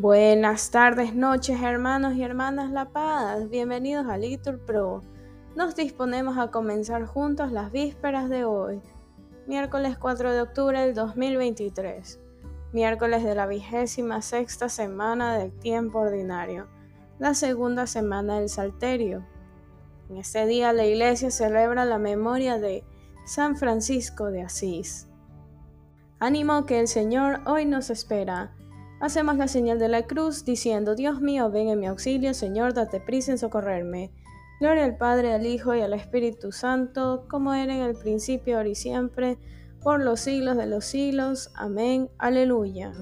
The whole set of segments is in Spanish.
Buenas tardes, noches, hermanos y hermanas La Paz. Bienvenidos a Litur Pro. Nos disponemos a comenzar juntos las vísperas de hoy, miércoles 4 de octubre del 2023, miércoles de la vigésima sexta semana del tiempo ordinario, la segunda semana del Salterio. En este día la Iglesia celebra la memoria de San Francisco de Asís. Ánimo que el Señor hoy nos espera Hacemos la señal de la cruz diciendo, Dios mío, ven en mi auxilio, Señor, date prisa en socorrerme. Gloria al Padre, al Hijo y al Espíritu Santo, como era en el principio, ahora y siempre, por los siglos de los siglos. Amén. Aleluya.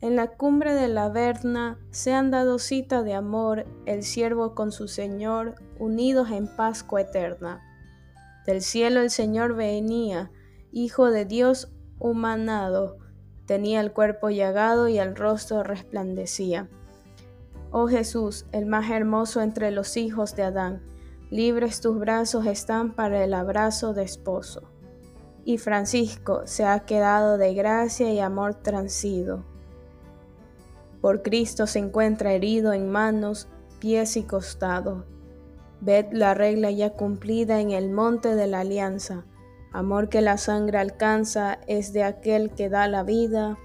En la cumbre de la Verna se han dado cita de amor el siervo con su Señor, unidos en Pascua eterna. Del cielo el Señor venía, Hijo de Dios humanado, Tenía el cuerpo llagado y el rostro resplandecía. Oh Jesús, el más hermoso entre los hijos de Adán, libres tus brazos están para el abrazo de esposo. Y Francisco se ha quedado de gracia y amor transido. Por Cristo se encuentra herido en manos, pies y costado. Ved la regla ya cumplida en el monte de la alianza Amor que la sangre alcanza es de aquel que da la vida.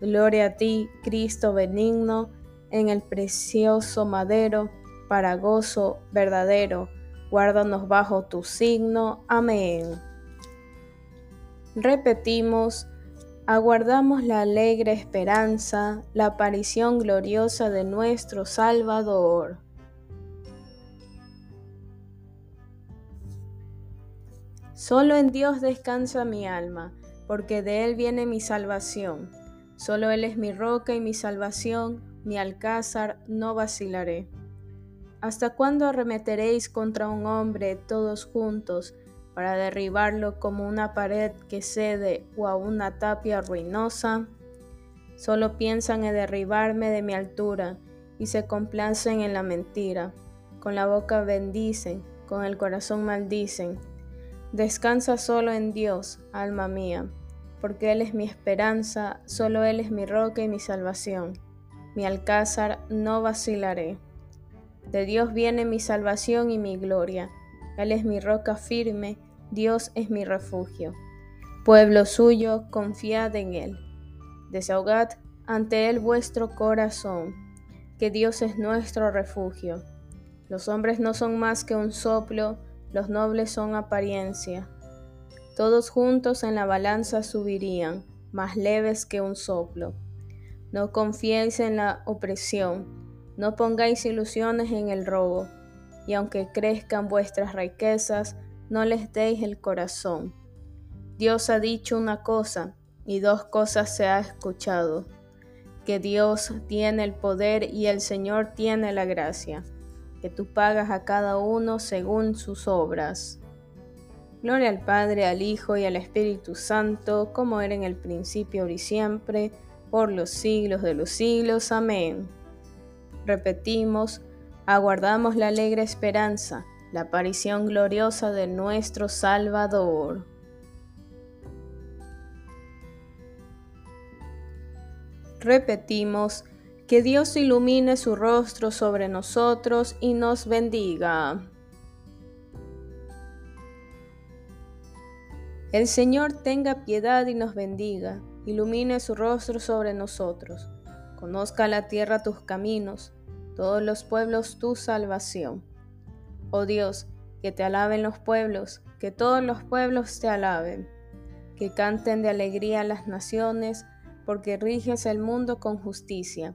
Gloria a ti, Cristo benigno, en el precioso madero, para gozo verdadero. Guárdanos bajo tu signo. Amén. Repetimos, aguardamos la alegre esperanza, la aparición gloriosa de nuestro Salvador. Solo en Dios descansa mi alma, porque de Él viene mi salvación. Solo Él es mi roca y mi salvación, mi alcázar, no vacilaré. ¿Hasta cuándo arremeteréis contra un hombre todos juntos para derribarlo como una pared que cede o a una tapia ruinosa? Solo piensan en derribarme de mi altura y se complacen en la mentira. Con la boca bendicen, con el corazón maldicen Descansa solo en Dios, alma mía, porque Él es mi esperanza, solo Él es mi roca y mi salvación. Mi alcázar no vacilaré. De Dios viene mi salvación y mi gloria. Él es mi roca firme, Dios es mi refugio. Pueblo suyo, confiad en Él. Desahogad ante Él vuestro corazón, que Dios es nuestro refugio. Los hombres no son más que un soplo, los nobles son apariencia. Todos juntos en la balanza subirían, más leves que un soplo. No confiéis en la opresión, no pongáis ilusiones en el robo, y aunque crezcan vuestras riquezas, no les deis el corazón. Dios ha dicho una cosa, y dos cosas se ha escuchado, que Dios tiene el poder y el Señor tiene la gracia que tú pagas a cada uno según sus obras. Gloria al Padre, al Hijo y al Espíritu Santo, como era en el principio, ahora y siempre, por los siglos de los siglos. Amén. Repetimos, aguardamos la alegre esperanza, la aparición gloriosa de nuestro Salvador. Repetimos, que Dios ilumine su rostro sobre nosotros y nos bendiga. El Señor tenga piedad y nos bendiga, ilumine su rostro sobre nosotros, conozca la tierra tus caminos, todos los pueblos tu salvación. Oh Dios, que te alaben los pueblos, que todos los pueblos te alaben, que canten de alegría las naciones, porque riges el mundo con justicia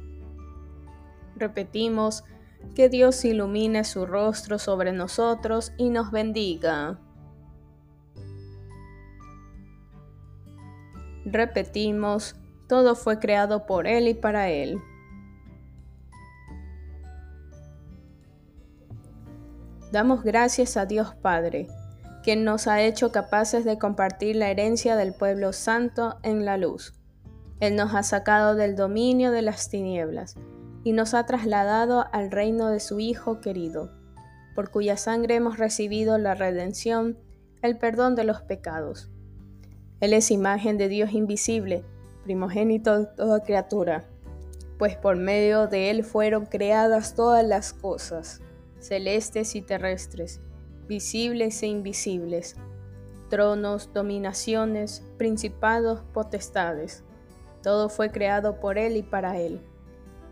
Repetimos, que Dios ilumine su rostro sobre nosotros y nos bendiga. Repetimos, todo fue creado por Él y para Él. Damos gracias a Dios Padre, quien nos ha hecho capaces de compartir la herencia del pueblo santo en la luz. Él nos ha sacado del dominio de las tinieblas y nos ha trasladado al reino de su Hijo querido, por cuya sangre hemos recibido la redención, el perdón de los pecados. Él es imagen de Dios invisible, primogénito de toda criatura, pues por medio de Él fueron creadas todas las cosas celestes y terrestres, visibles e invisibles, tronos, dominaciones, principados, potestades. Todo fue creado por Él y para Él.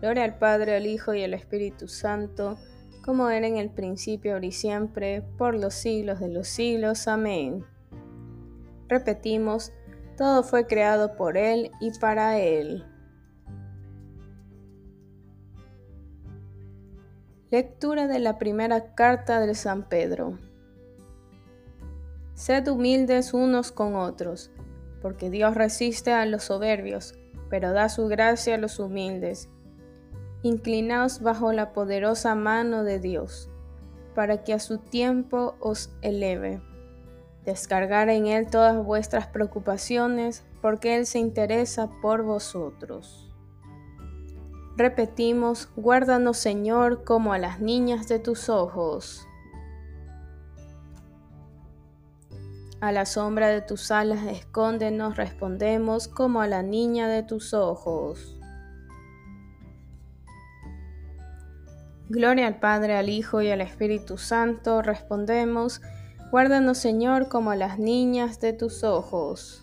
Gloria al Padre, al Hijo y al Espíritu Santo, como era en el principio, ahora y siempre, por los siglos de los siglos. Amén. Repetimos, todo fue creado por Él y para Él. Lectura de la primera carta de San Pedro. Sed humildes unos con otros, porque Dios resiste a los soberbios, pero da su gracia a los humildes. Inclinaos bajo la poderosa mano de Dios, para que a su tiempo os eleve. Descargar en Él todas vuestras preocupaciones, porque Él se interesa por vosotros. Repetimos, guárdanos Señor como a las niñas de tus ojos. A la sombra de tus alas escóndenos, respondemos como a la niña de tus ojos. Gloria al Padre, al Hijo y al Espíritu Santo, respondemos, guárdanos Señor como las niñas de tus ojos.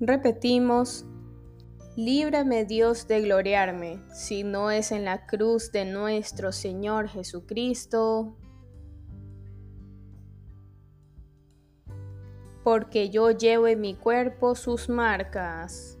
Repetimos, líbrame Dios de gloriarme, si no es en la cruz de nuestro Señor Jesucristo, porque yo llevo en mi cuerpo sus marcas.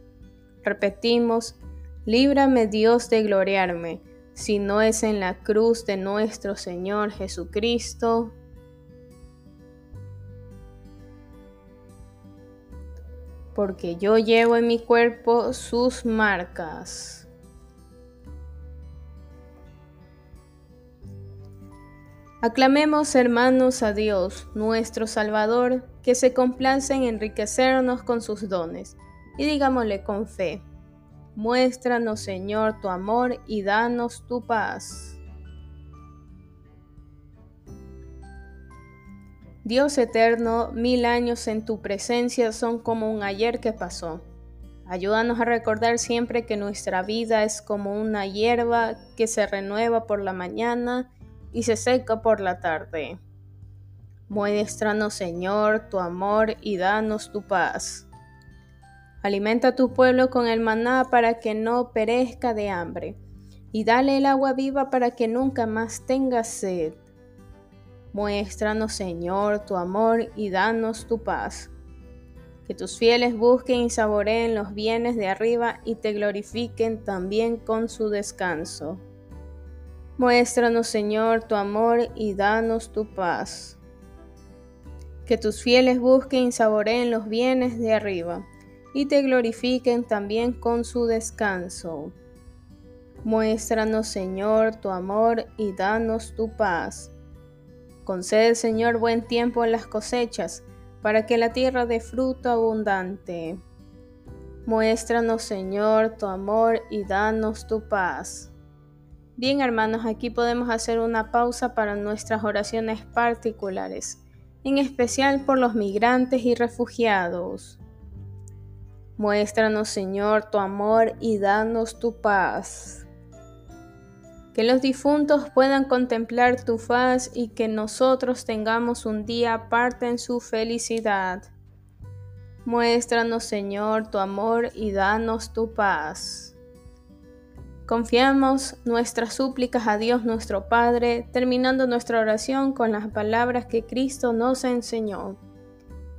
Repetimos, líbrame Dios de gloriarme si no es en la cruz de nuestro Señor Jesucristo. Porque yo llevo en mi cuerpo sus marcas. Aclamemos hermanos a Dios, nuestro Salvador, que se complace en enriquecernos con sus dones, y digámosle con fe. Muéstranos, Señor, tu amor y danos tu paz. Dios eterno, mil años en tu presencia son como un ayer que pasó. Ayúdanos a recordar siempre que nuestra vida es como una hierba que se renueva por la mañana y se seca por la tarde. Muéstranos, Señor, tu amor y danos tu paz. Alimenta a tu pueblo con el maná para que no perezca de hambre, y dale el agua viva para que nunca más tenga sed. Muéstranos, Señor, tu amor y danos tu paz. Que tus fieles busquen y saboreen los bienes de arriba y te glorifiquen también con su descanso. Muéstranos, Señor, tu amor y danos tu paz. Que tus fieles busquen y saboreen los bienes de arriba y te glorifiquen también con su descanso. Muéstranos, Señor, tu amor y danos tu paz. Concede, Señor, buen tiempo en las cosechas, para que la tierra dé fruto abundante. Muéstranos, Señor, tu amor y danos tu paz. Bien, hermanos, aquí podemos hacer una pausa para nuestras oraciones particulares, en especial por los migrantes y refugiados. Muéstranos, Señor, tu amor y danos tu paz. Que los difuntos puedan contemplar tu faz y que nosotros tengamos un día aparte en su felicidad. Muéstranos, Señor, tu amor y danos tu paz. Confiamos nuestras súplicas a Dios nuestro Padre, terminando nuestra oración con las palabras que Cristo nos enseñó.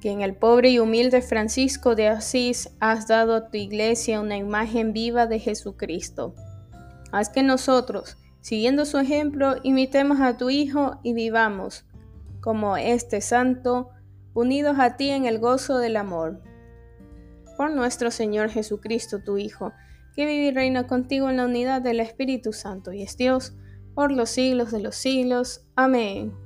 que en el pobre y humilde Francisco de Asís has dado a tu iglesia una imagen viva de Jesucristo. Haz que nosotros, siguiendo su ejemplo, imitemos a tu Hijo y vivamos, como este santo, unidos a ti en el gozo del amor. Por nuestro Señor Jesucristo, tu Hijo, que vive y reina contigo en la unidad del Espíritu Santo y es Dios, por los siglos de los siglos. Amén.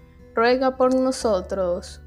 ruega por nosotros.